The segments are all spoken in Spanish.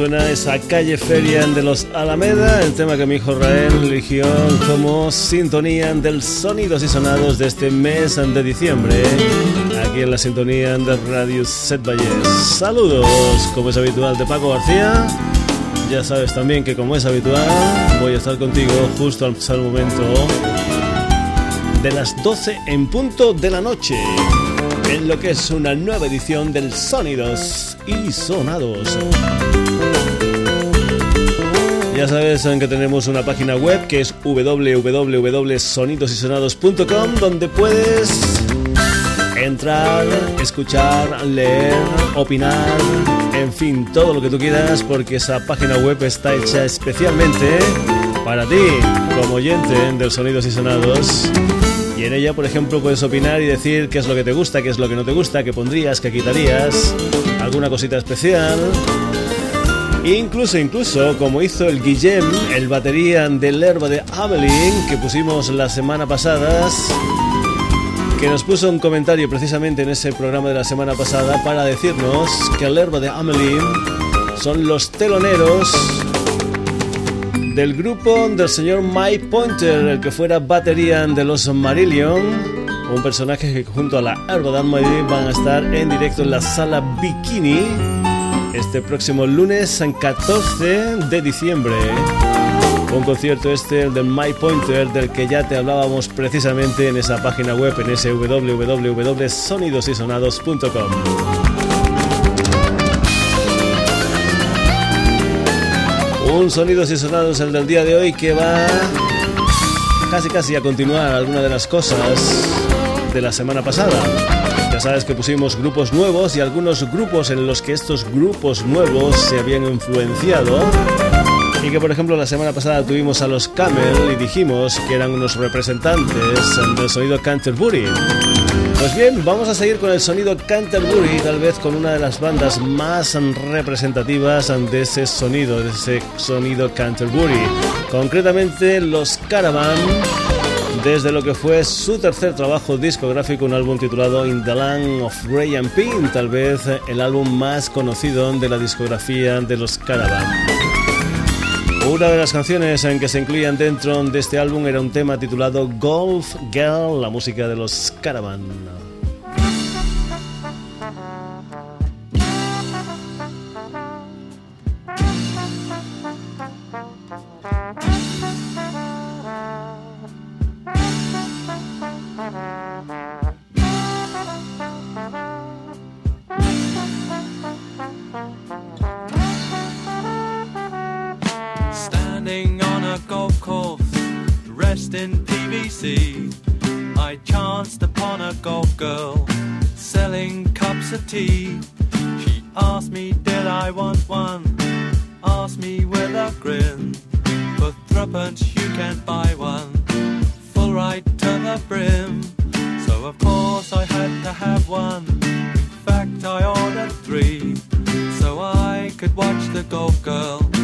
suena esa calle feria de los Alameda, el tema que mi hijo Rael eligió como sintonía del sonidos y sonados de este mes de diciembre, aquí en la sintonía de Radio Set Valles. Saludos, como es habitual, de Paco García. Ya sabes también que como es habitual, voy a estar contigo justo al momento de las 12 en punto de la noche en lo que es una nueva edición del Sonidos y Sonados. Ya sabes que tenemos una página web que es www.sonidosysonados.com donde puedes entrar, escuchar, leer, opinar, en fin, todo lo que tú quieras porque esa página web está hecha especialmente para ti como oyente del Sonidos y Sonados y en ella, por ejemplo, puedes opinar y decir qué es lo que te gusta, qué es lo que no te gusta, qué pondrías, qué quitarías, alguna cosita especial. Incluso, incluso, como hizo el Guillem, el batería del herba de Ameline, que pusimos la semana pasada, que nos puso un comentario precisamente en ese programa de la semana pasada para decirnos que el herba de Ameline son los teloneros del grupo del señor Mike Pointer, el que fuera batería de los Marillion, un personaje que junto a la Madrid van a estar en directo en la sala Bikini este próximo lunes 14 de diciembre. Un concierto este, el de Mike Pointer, del que ya te hablábamos precisamente en esa página web, en ese. Un sonidos y sonados el del día de hoy que va casi casi a continuar alguna de las cosas de la semana pasada. Sabes que pusimos grupos nuevos y algunos grupos en los que estos grupos nuevos se habían influenciado. Y que por ejemplo la semana pasada tuvimos a los Camel y dijimos que eran unos representantes del sonido Canterbury. Pues bien, vamos a seguir con el sonido Canterbury, tal vez con una de las bandas más representativas de ese sonido, de ese sonido Canterbury. Concretamente los Caravan, desde lo que fue su tercer trabajo discográfico, un álbum titulado In the Land of Ray and Pin, tal vez el álbum más conocido de la discografía de los Caravan. Una de las canciones en que se incluían dentro de este álbum era un tema titulado Golf Girl, la música de los Caravan. three so I could watch the golf girl.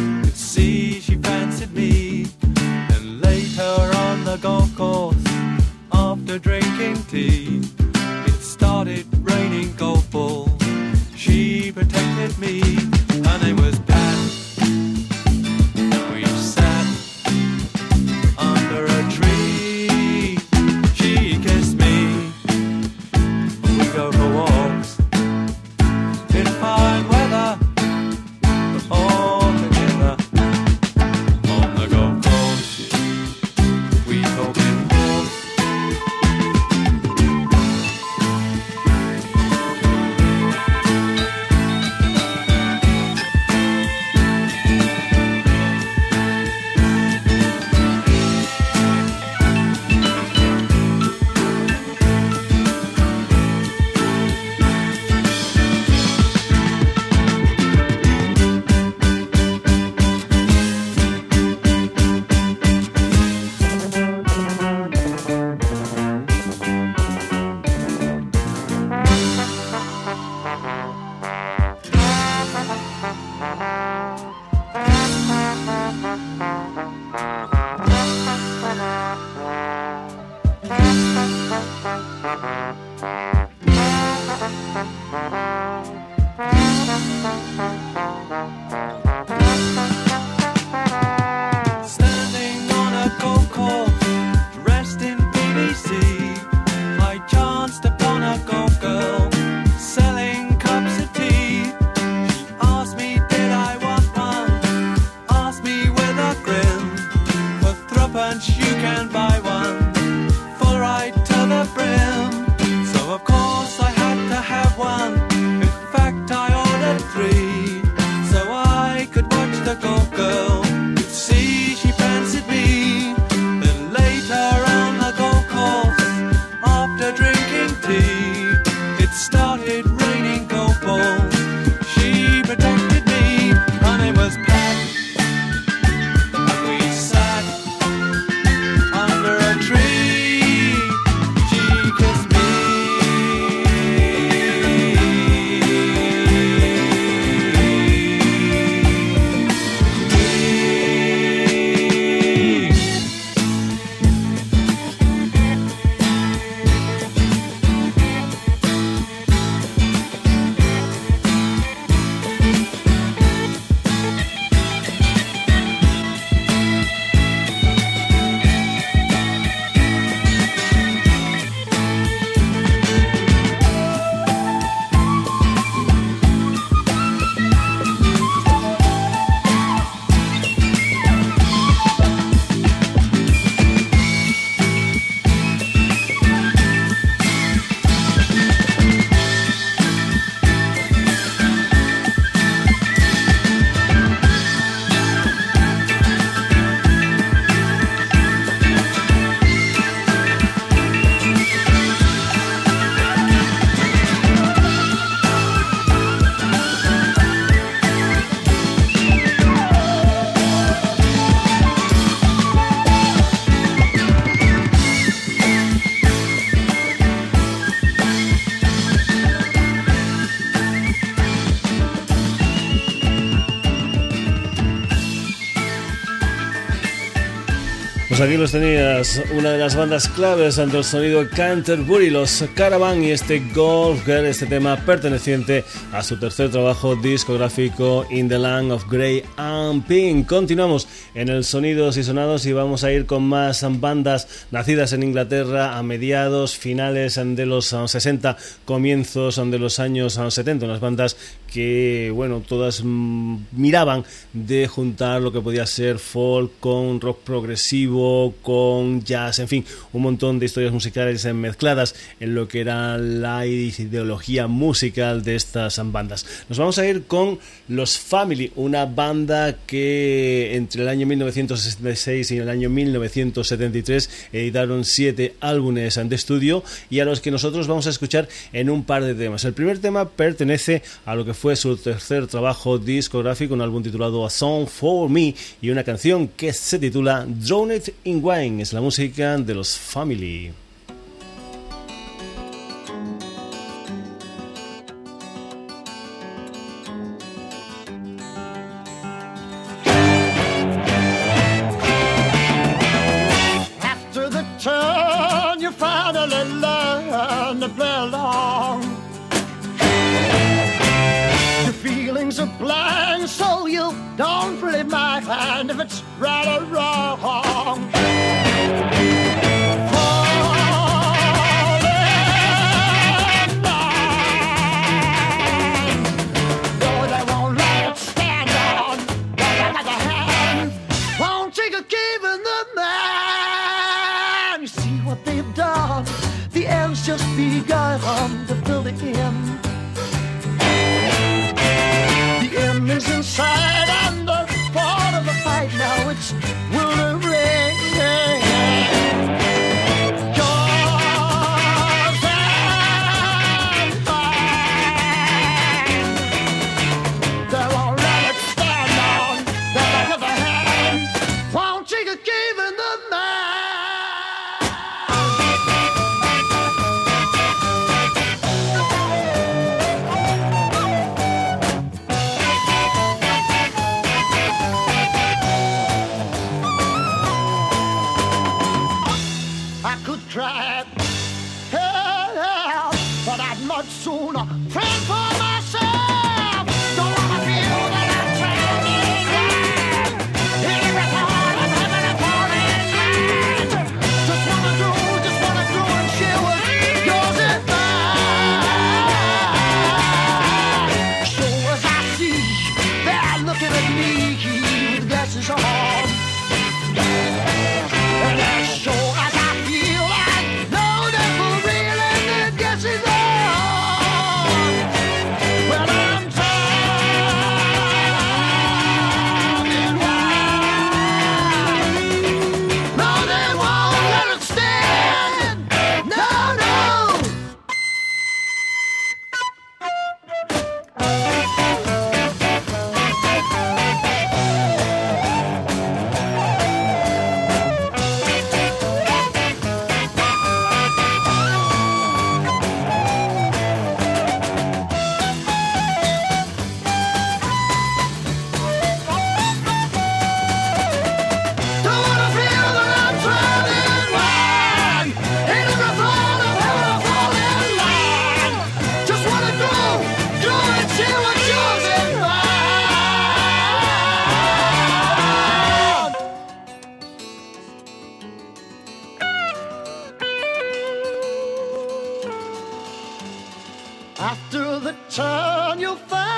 Aquí los tenías, una de las bandas claves ante el sonido Canterbury, los Caravan y este Golf Girl, este tema perteneciente a su tercer trabajo discográfico In the Land of Grey and Pink. Continuamos en el Sonidos y Sonados y vamos a ir con más bandas nacidas en Inglaterra a mediados, finales de los 60, comienzos de los años 70, unas bandas bueno, todas mm, miraban de juntar lo que podía ser folk con rock progresivo, con jazz, en fin, un montón de historias musicales mezcladas en lo que era la ideología musical de estas bandas. Nos vamos a ir con los Family, una banda que entre el año 1966 y el año 1973 editaron siete álbumes de estudio y a los que nosotros vamos a escuchar en un par de temas. El primer tema pertenece a lo que fue su tercer trabajo discográfico, un álbum titulado A Song for Me y una canción que se titula Drowned in Wine. Es la música de los Family. Don't really mind if it's right or wrong. After the turn, you'll find.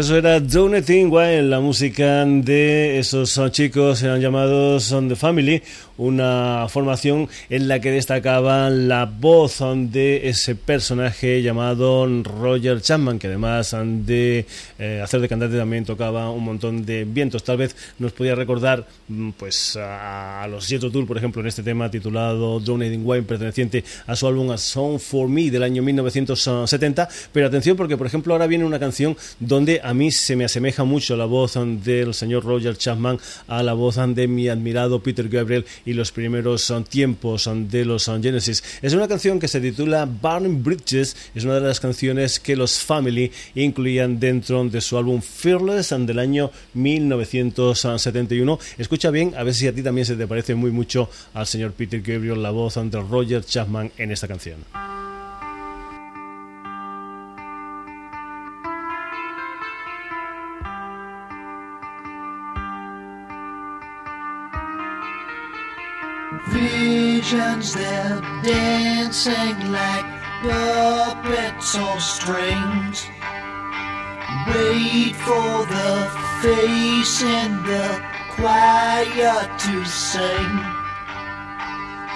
Eso era Don't Think la música de esos chicos eran llamados On The Family, una formación en la que destacaba la voz de ese personaje llamado Roger Chapman, que además de eh, hacer de cantante también tocaba un montón de vientos. Tal vez nos podía recordar mm, pues a, los Jet Tour, por ejemplo, en este tema titulado Donating Wine, perteneciente a su álbum A Song For Me del año 1970. Pero atención porque, por ejemplo, ahora viene una canción donde a mí se me asemeja mucho la voz del señor Roger Chapman a la voz de mi admirado Peter Gabriel y los primeros tiempos de los Genesis. Es una canción que se titula Burning Bridges, es una de las canciones que los Family incluían dentro de su álbum Fearless del año 1971. Escucha bien, a ver si a ti también se te parece muy mucho al señor Peter Gabriel la voz de Roger Chapman en esta canción. Visions they're dancing like puppets on strings. Wait for the face in the choir to sing.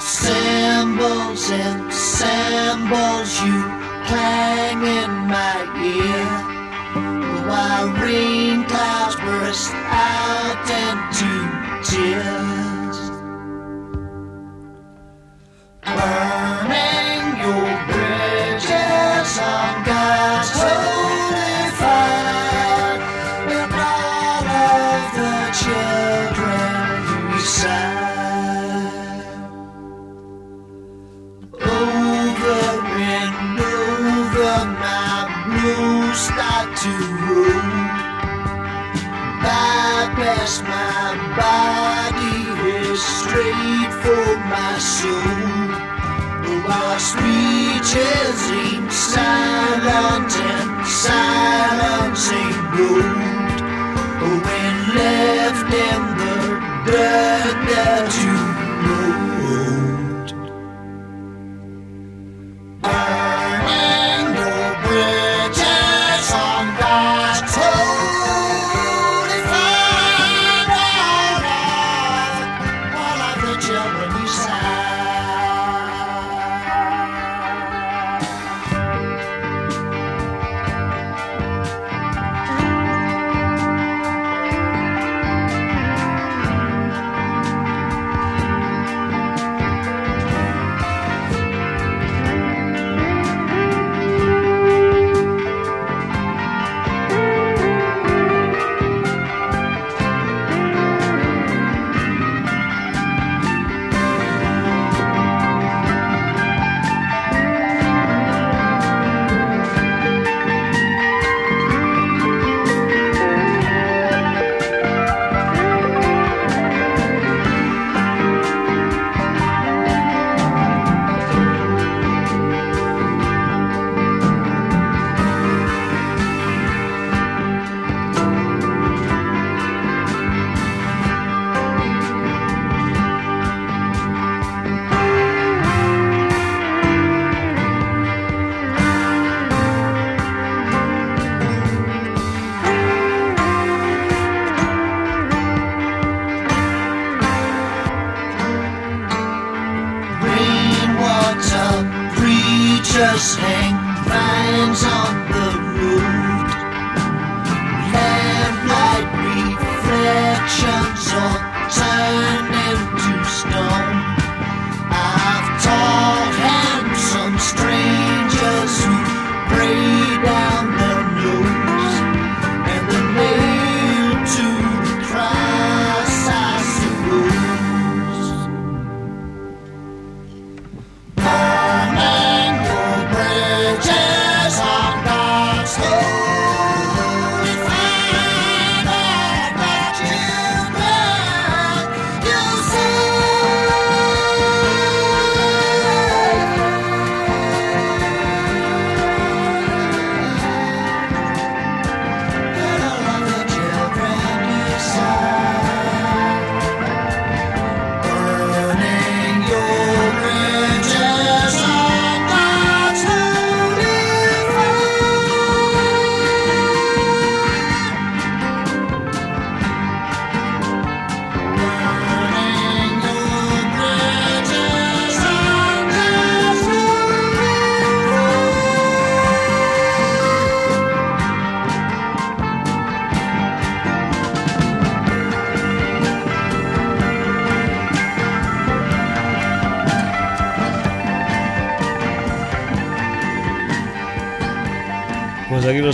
Symbols and symbols you clang in my ear. While rain clouds burst out into tears. Burning your bridges seem silent and silencing gold. When left in the dirt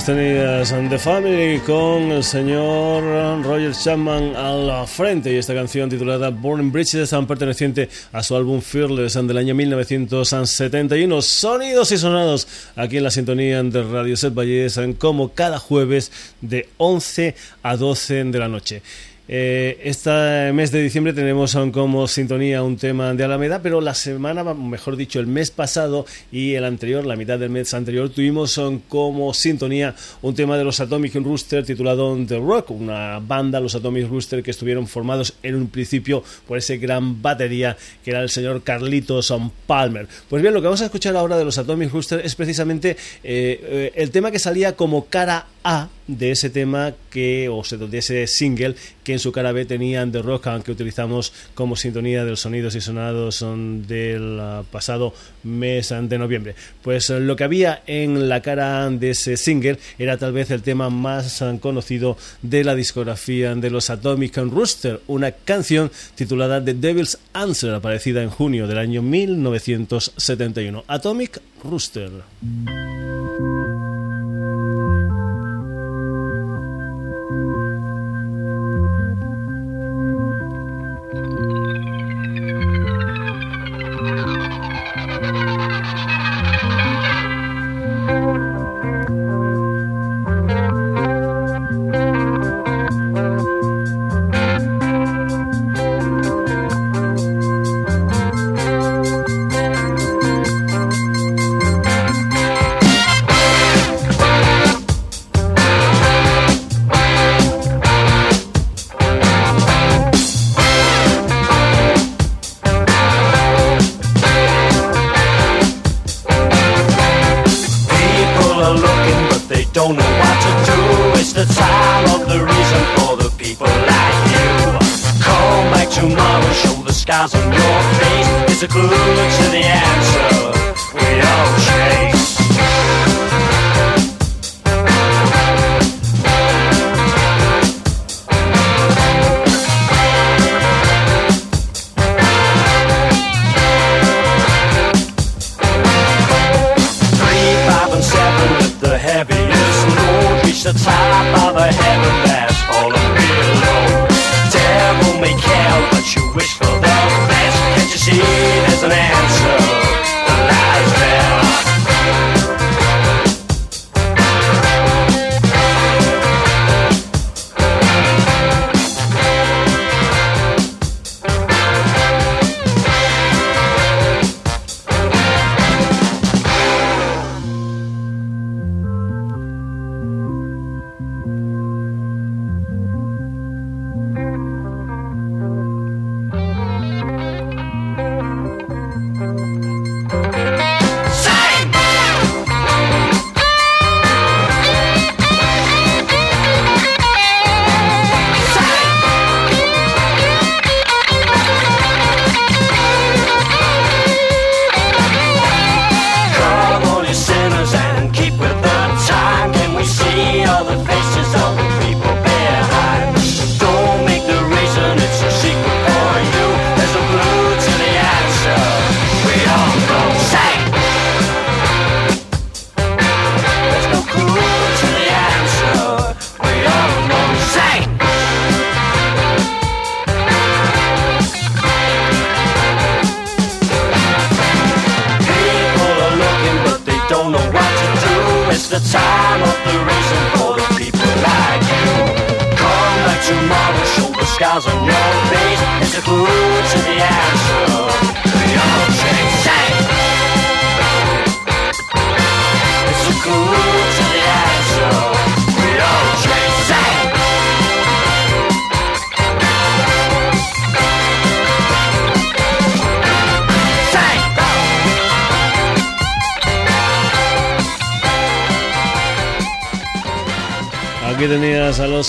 Los tenías, The Family, con el señor Roger Chapman al frente. Y esta canción titulada Born Bridges, perteneciente a su álbum Fearless del año 1971. Sonidos y sonados aquí en la sintonía de Radio Set Valles, como cada jueves de 11 a 12 de la noche. Eh, este mes de diciembre tenemos como sintonía un tema de Alameda, pero la semana, mejor dicho, el mes pasado y el anterior, la mitad del mes anterior, tuvimos como sintonía un tema de los Atomic Rooster titulado The Rock, una banda, los Atomic Rooster, que estuvieron formados en un principio por ese gran batería que era el señor Carlitos Palmer. Pues bien, lo que vamos a escuchar ahora de los Atomic Rooster es precisamente eh, eh, el tema que salía como cara A de ese tema que, o de ese single que en su cara B tenían The Rock, que utilizamos como sintonía de los sonidos y sonados del ah, pasado mes de noviembre. Pues eh, lo que había en la cara de ese single era tal vez el tema más ah, conocido de la discografía de los Atomic Rooster, una canción titulada The Devil's Answer, aparecida en junio del año 1971. Atomic Rooster.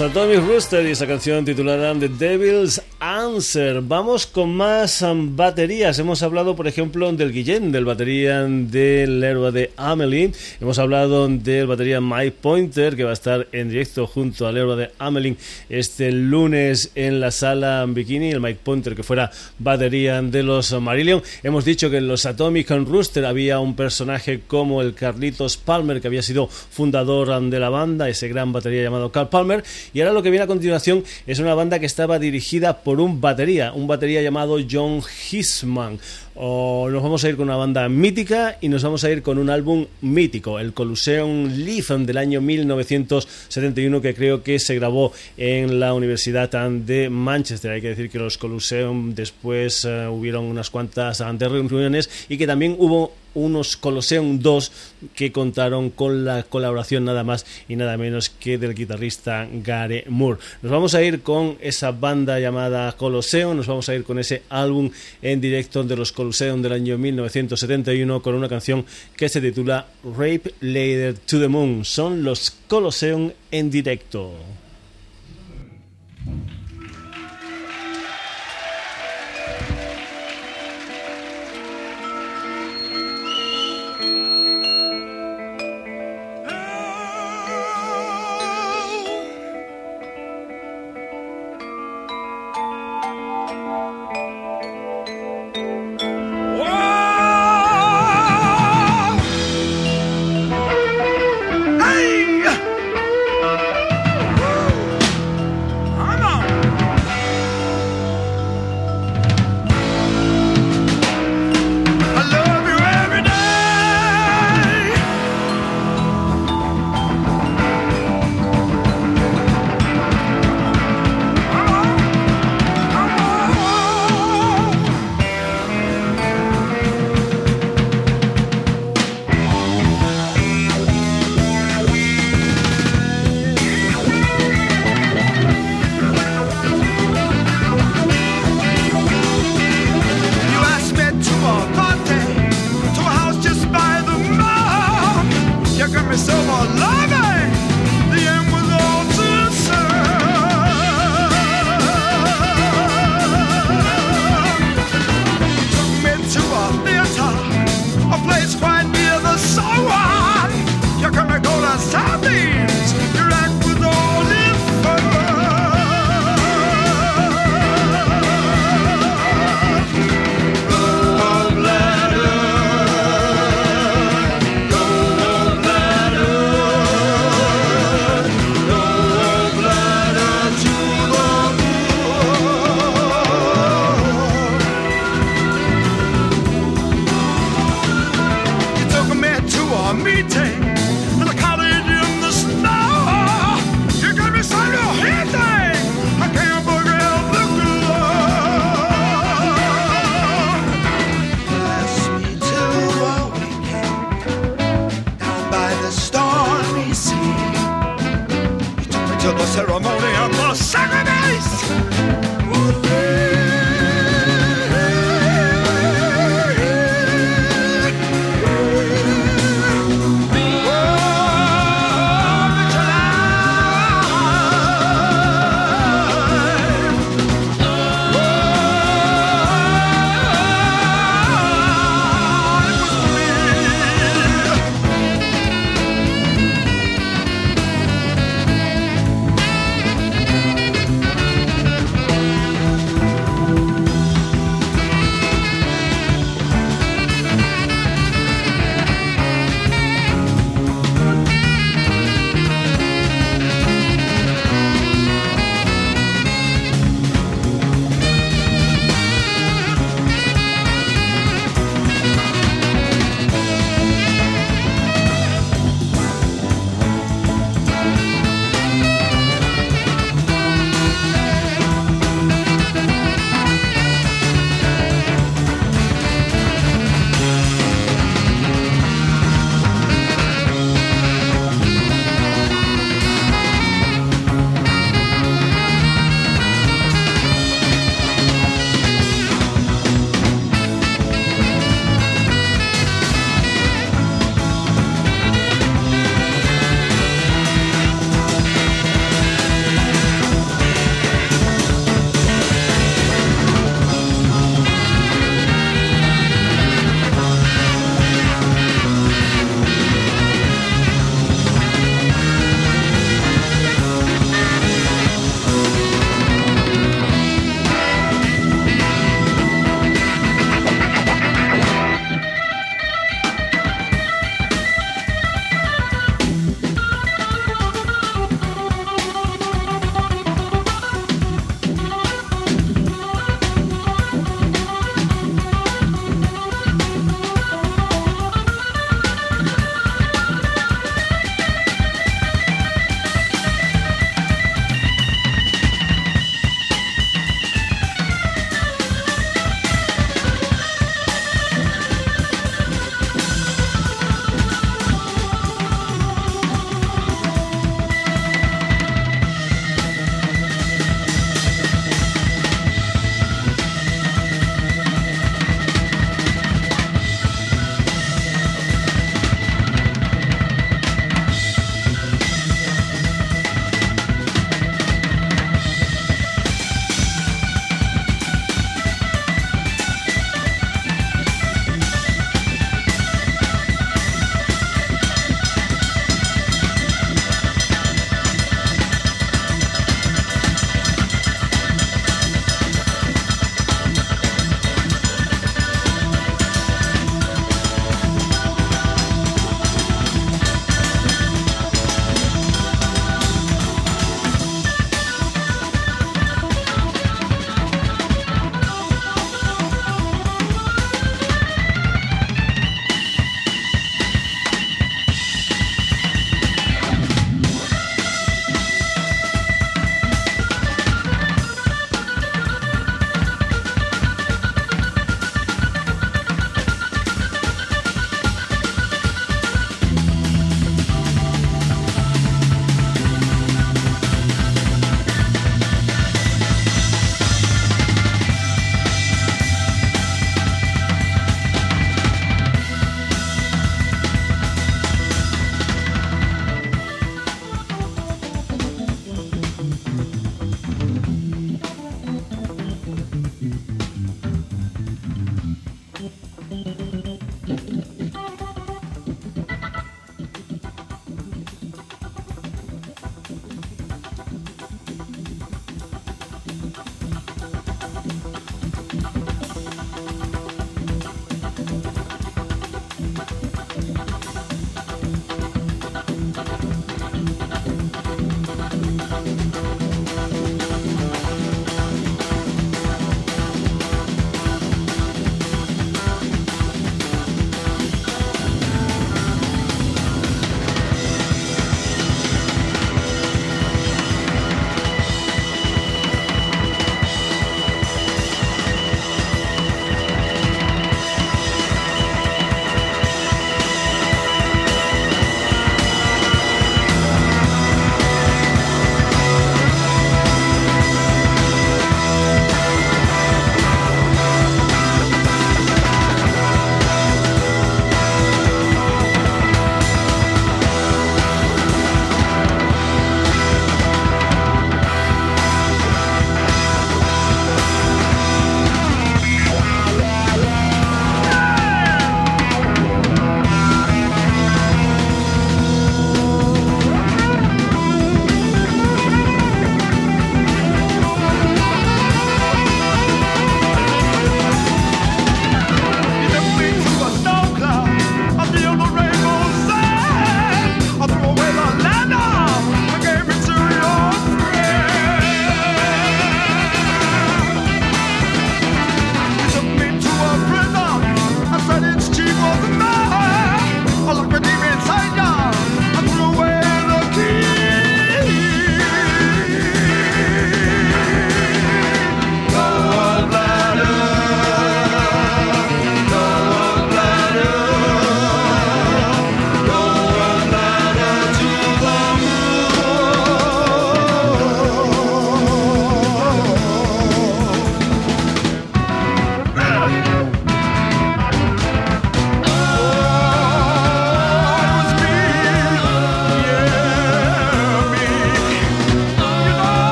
A Rooster y esa canción titulada The Devil's Vamos con más um, baterías. Hemos hablado, por ejemplo, del Guillén, del batería del héroe de Amelie. Hemos hablado del batería Mike Pointer, que va a estar en directo junto al héroe de Amelie este lunes en la sala Bikini. El Mike Pointer, que fuera batería de los Marillion. Hemos dicho que en los Atomic Rooster había un personaje como el Carlitos Palmer, que había sido fundador de la banda, ese gran batería llamado Carl Palmer. Y ahora lo que viene a continuación es una banda que estaba dirigida por un batería, un batería llamado John Hisman. Nos vamos a ir con una banda mítica y nos vamos a ir con un álbum mítico, el Colosseum Live del año 1971, que creo que se grabó en la Universidad de Manchester. Hay que decir que los Colosseum después uh, hubieron unas cuantas reuniones y que también hubo unos Colosseum 2 que contaron con la colaboración nada más y nada menos que del guitarrista Gare Moore. Nos vamos a ir con esa banda llamada Colosseum, nos vamos a ir con ese álbum en directo de los Colosseum del año 1971 con una canción que se titula Rape Later to the Moon. Son los Colosseum en directo.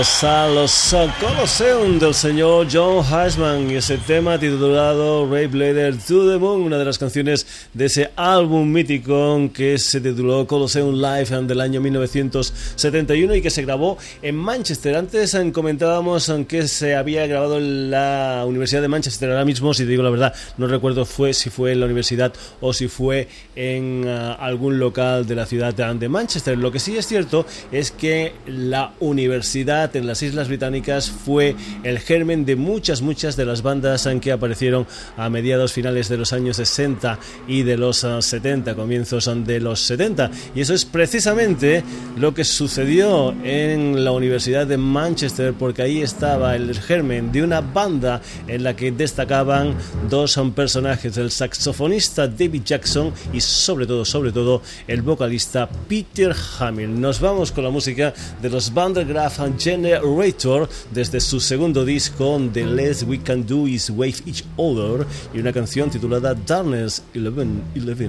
Colosal, los Colosseum del señor John Heisman y ese tema titulado Ray Blader to the Moon, una de las canciones de ese álbum mítico que se tituló Colosseum Live del año 1971 y que se grabó en Manchester. Antes comentábamos que se había grabado en la Universidad de Manchester. Ahora mismo, si te digo la verdad, no recuerdo fue si fue en la universidad o si fue en uh, algún local de la ciudad de Manchester. Lo que sí es cierto es que la universidad en las Islas Británicas fue el germen de muchas, muchas de las bandas que aparecieron a mediados finales de los años 60 y de los 70, ah, comienzos de los 70. Y eso es precisamente lo que sucedió en la Universidad de Manchester, porque ahí estaba el germen de una banda en la que destacaban dos personajes, el saxofonista David Jackson y sobre todo, sobre todo, el vocalista Peter Hamill. Nos vamos con la música de los Vandergraaf Generator desde su segundo disco The Less We Can Do Is Wave Each Other y una canción titulada Darkness 1111.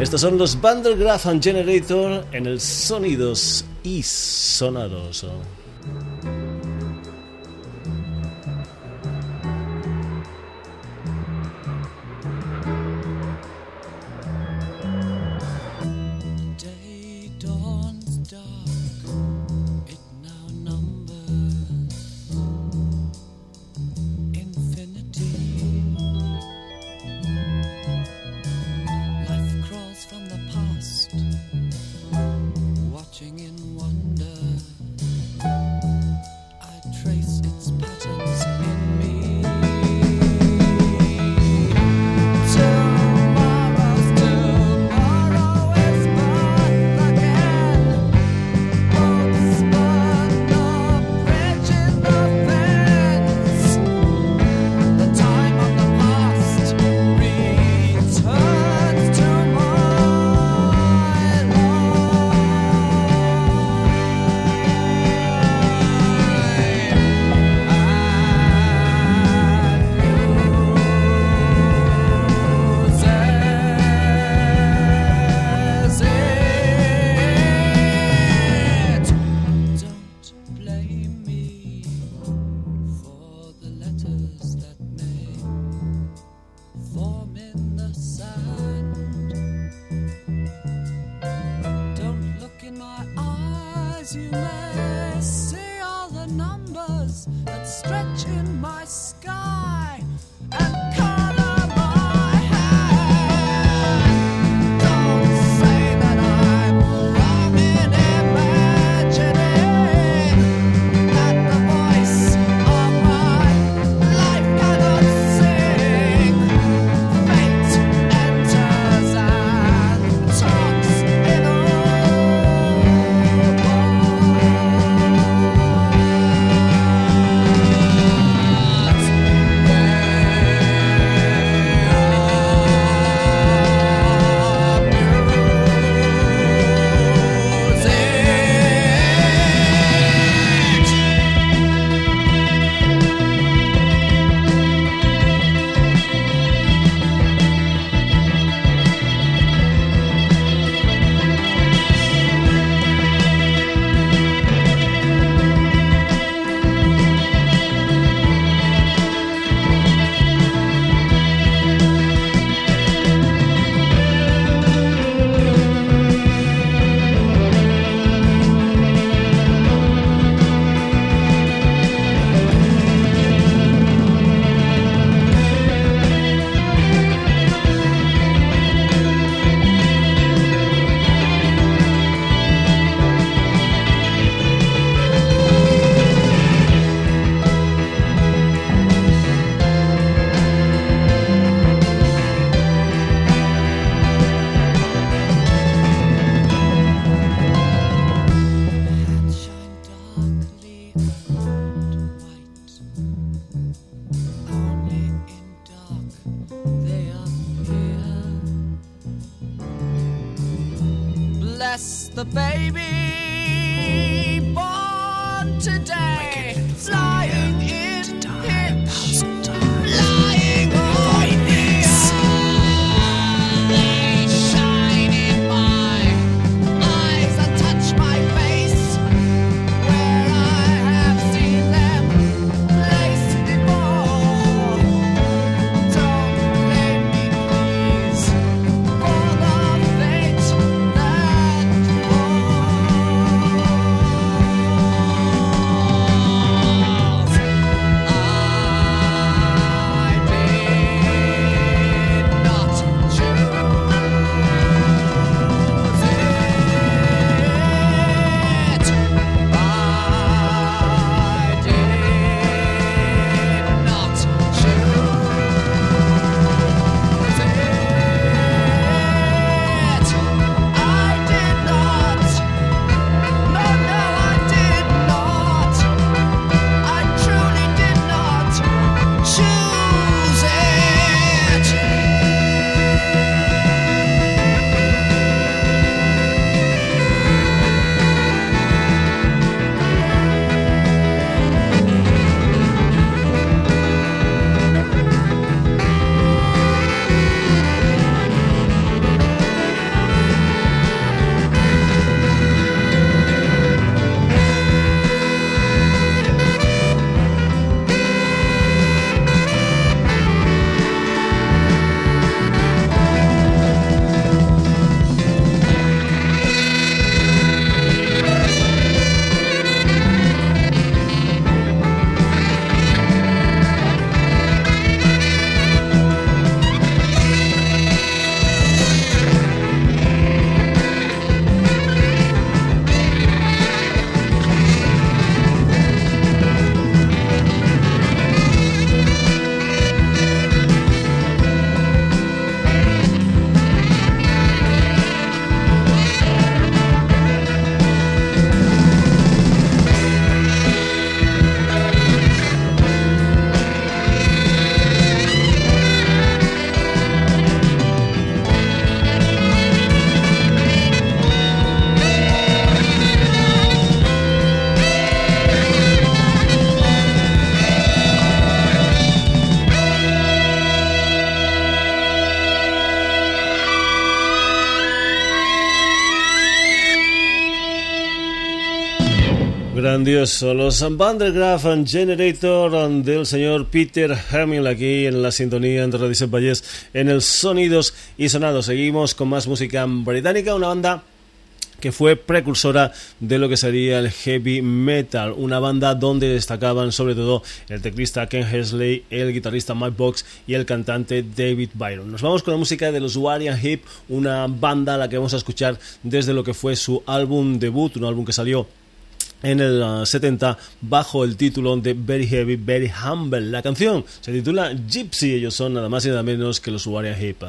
Estos son los Vandergraaf Generator en el Sonidos y Sonados. Grandioso, los Van Generator del señor Peter Hamill aquí en la sintonía de Radio en el Sonidos y Sonados. Seguimos con más música británica, una banda que fue precursora de lo que sería el heavy metal, una banda donde destacaban sobre todo el teclista Ken Hesley, el guitarrista Mike Box y el cantante David Byron. Nos vamos con la música de los Warian Hip, una banda a la que vamos a escuchar desde lo que fue su álbum debut, un álbum que salió en el 70 uh, bajo el título de Very Heavy, Very Humble. La canción se titula Gypsy, ellos son nada más y nada menos que los Warian Hip.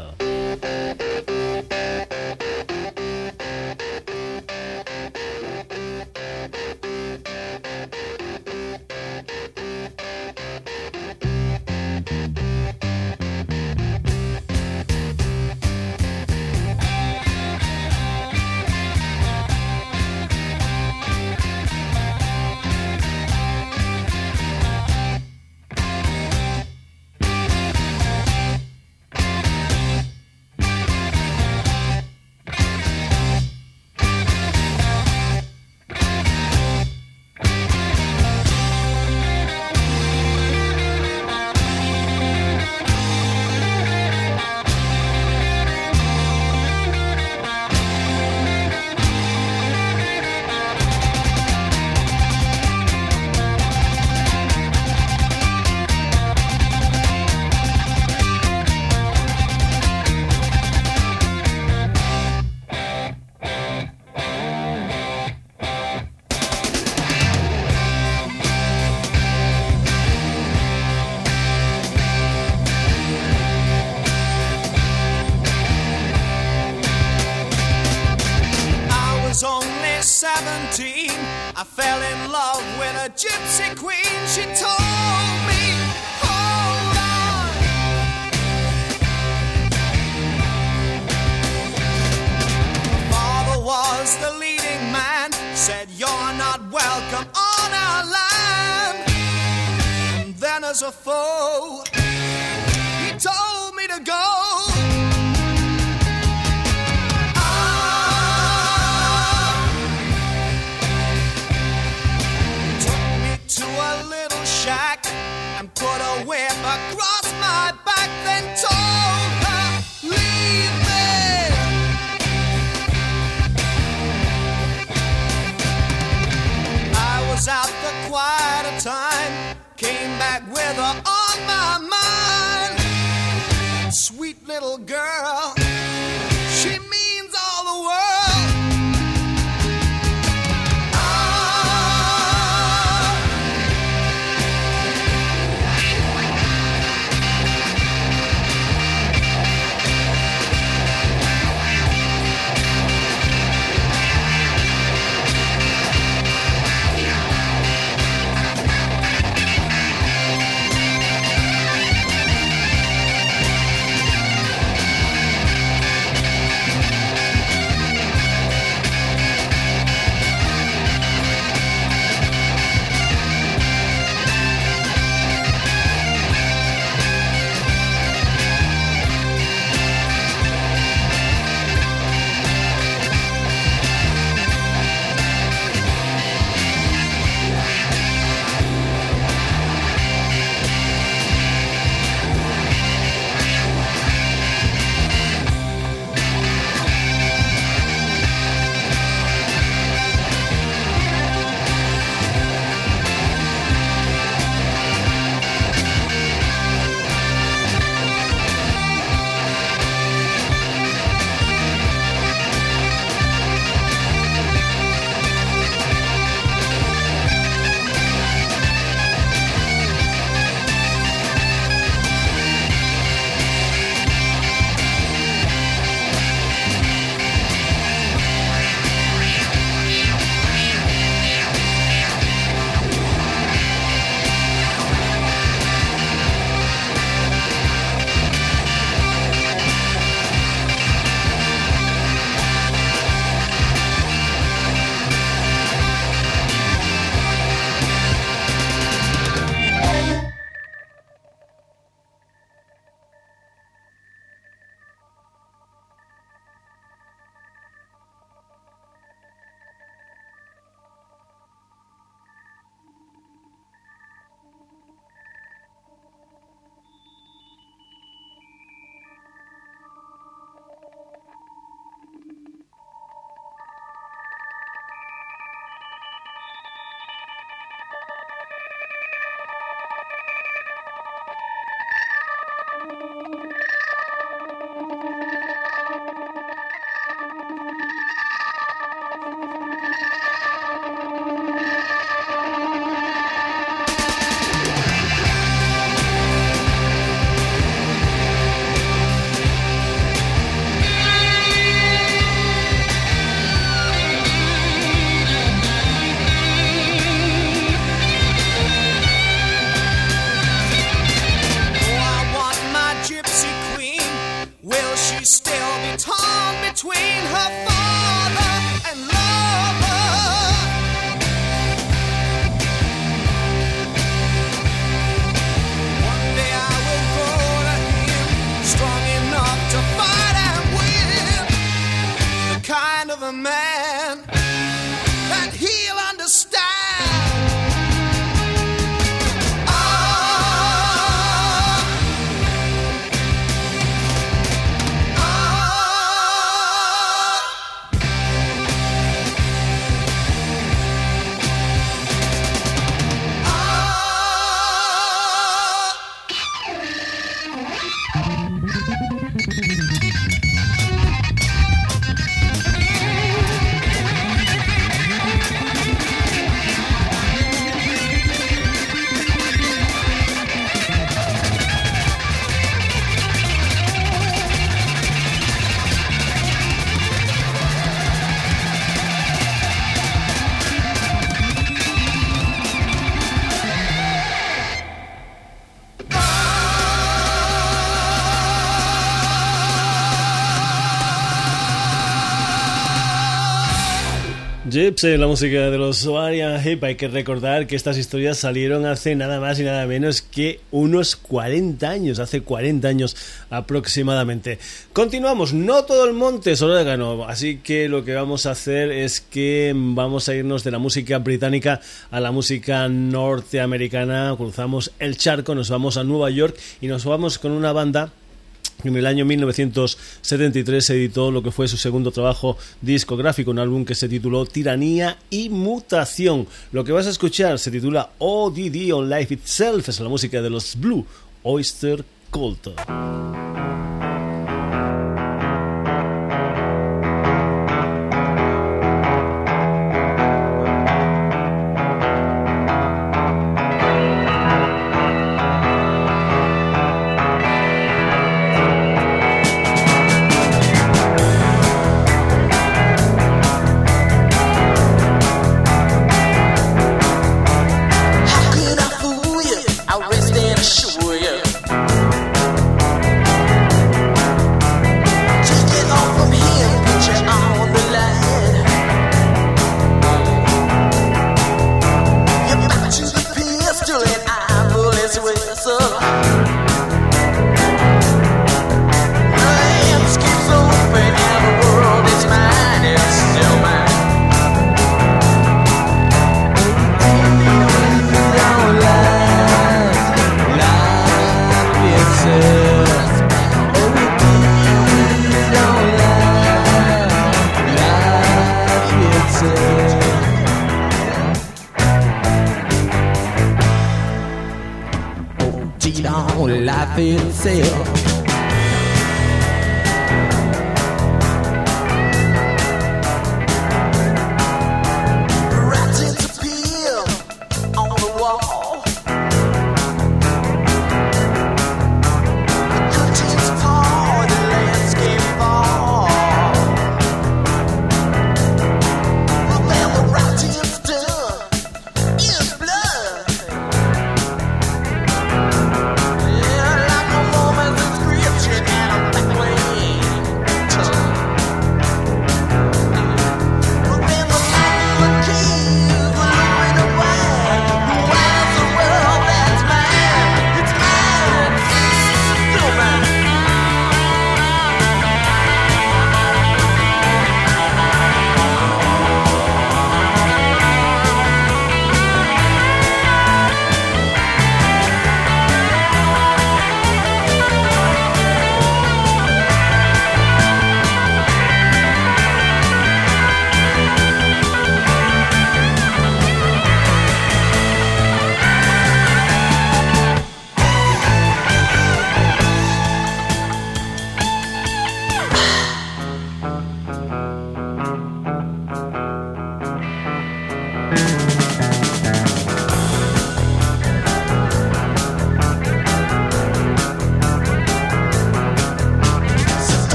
merciful. 내가 Gypsy, la música de los Soaria Hip. Hay que recordar que estas historias salieron hace nada más y nada menos que unos 40 años, hace 40 años aproximadamente. Continuamos, no todo el monte es orégano, así que lo que vamos a hacer es que vamos a irnos de la música británica a la música norteamericana. Cruzamos el charco, nos vamos a Nueva York y nos vamos con una banda en el año 1973 editó lo que fue su segundo trabajo discográfico, un álbum que se tituló Tiranía y Mutación. Lo que vas a escuchar se titula ODD on Life Itself, es la música de los Blue Oyster Cult. say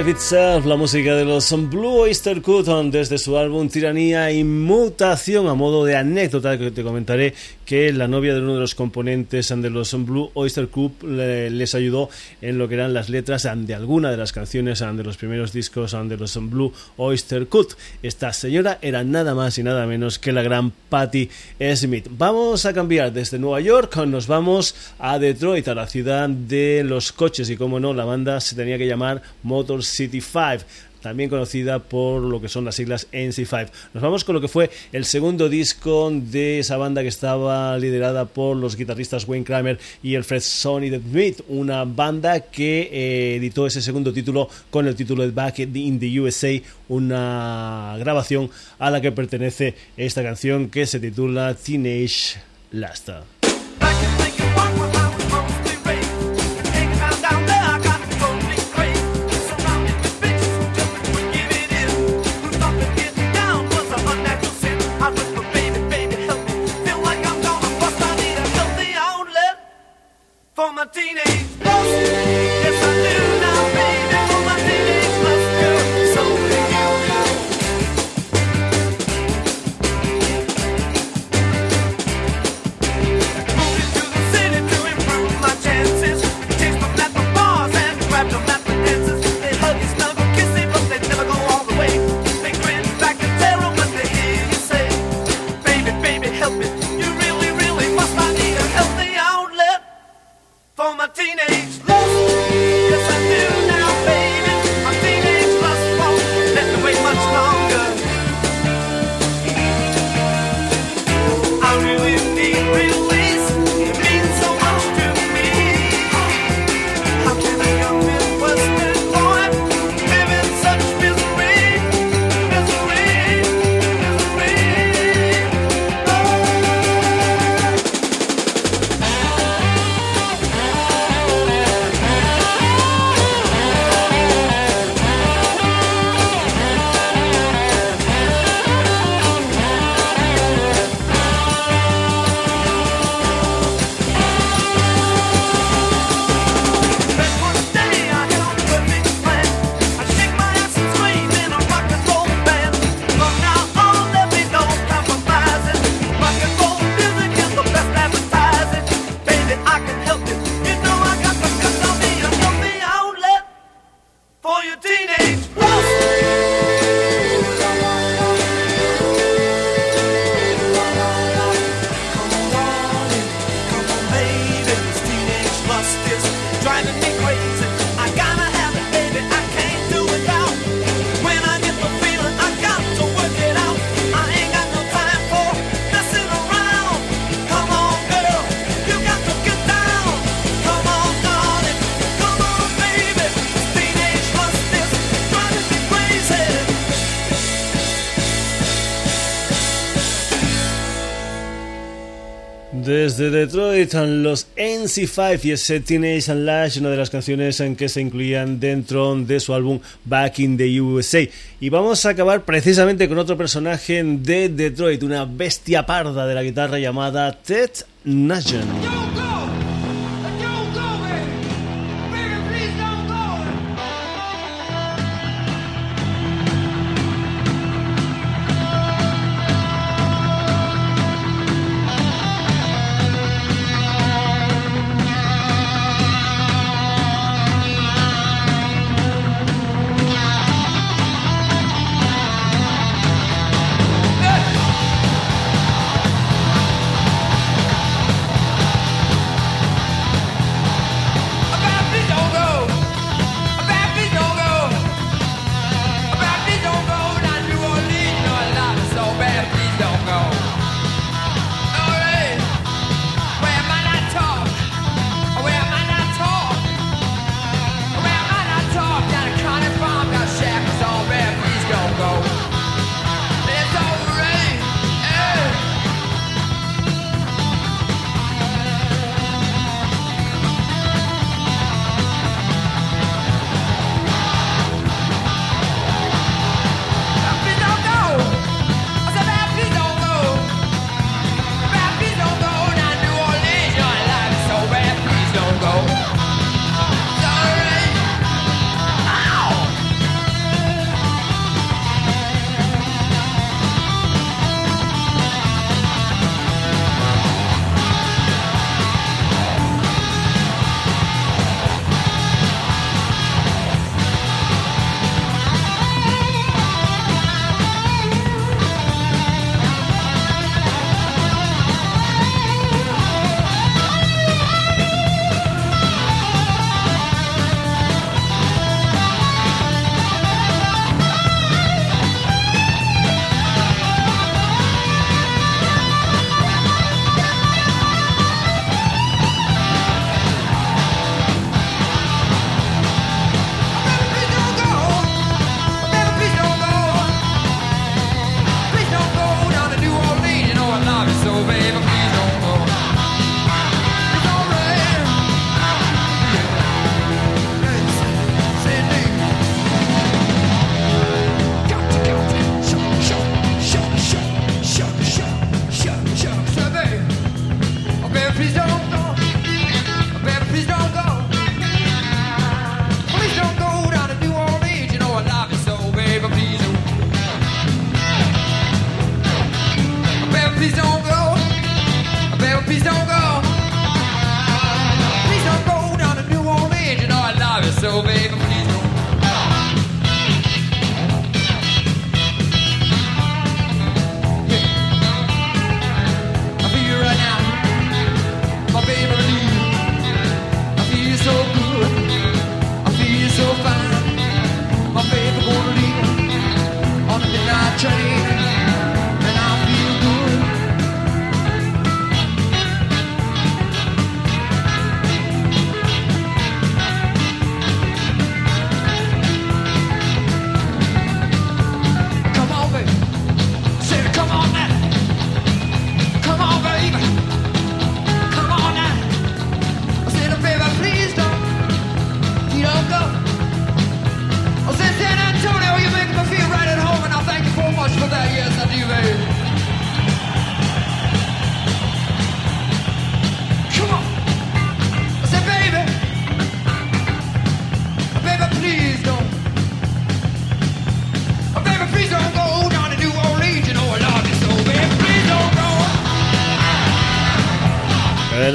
Life Itself, la música de los Blue Oyster Cult desde su álbum Tiranía y Mutación. A modo de anécdota que te comentaré que la novia de uno de los componentes de los Blue Oyster Cult les ayudó en lo que eran las letras de alguna de las canciones de los primeros discos de los Blue Oyster Cult. Esta señora era nada más y nada menos que la gran Patti Smith. Vamos a cambiar desde Nueva York, nos vamos a Detroit, a la ciudad de los coches y como no, la banda se tenía que llamar Motor City 5 también conocida por lo que son las siglas NC5. Nos vamos con lo que fue el segundo disco de esa banda que estaba liderada por los guitarristas Wayne Kramer y el Fred Sonny Smith, una banda que eh, editó ese segundo título con el título de Back in the USA, una grabación a la que pertenece esta canción que se titula Teenage Martinez. Desde Detroit, los NC5 y ese Teenage and Lash, una de las canciones en que se incluían dentro de su álbum Back in the USA. Y vamos a acabar precisamente con otro personaje de Detroit, una bestia parda de la guitarra llamada Ted Nugent.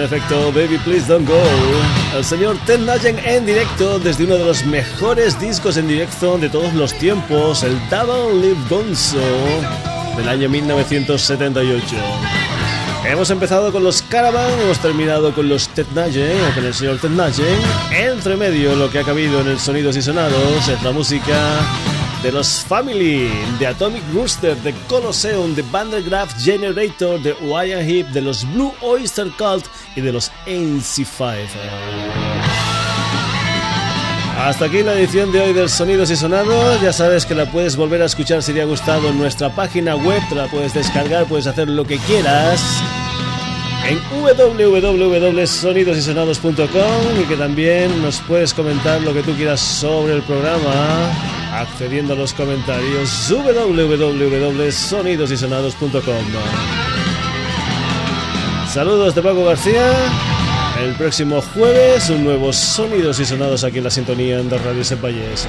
Efecto, Baby Please Don't Go. El señor Ted Nugent en directo desde uno de los mejores discos en directo de todos los tiempos, el Double Live Gonzo del año 1978. Hemos empezado con los Caravan, hemos terminado con los Ted Nugent, o con el señor Ted Nugent. Entre medio, lo que ha cabido en el Sonidos y Sonados es la música de los Family, de Atomic Rooster, de Colosseum, de Vandergraaf Generator, de Wyatt Heep, de los Blue Oyster Cult y de los NC5. Hasta aquí la edición de hoy del Sonidos y Sonados. Ya sabes que la puedes volver a escuchar si te ha gustado en nuestra página web. La puedes descargar, puedes hacer lo que quieras en www.sonidosysonados.com y que también nos puedes comentar lo que tú quieras sobre el programa accediendo a los comentarios www.sonidosysonados.com. Saludos de Paco García. El próximo jueves un nuevo Sonidos y Sonados aquí en la sintonía de Radio Sepayes.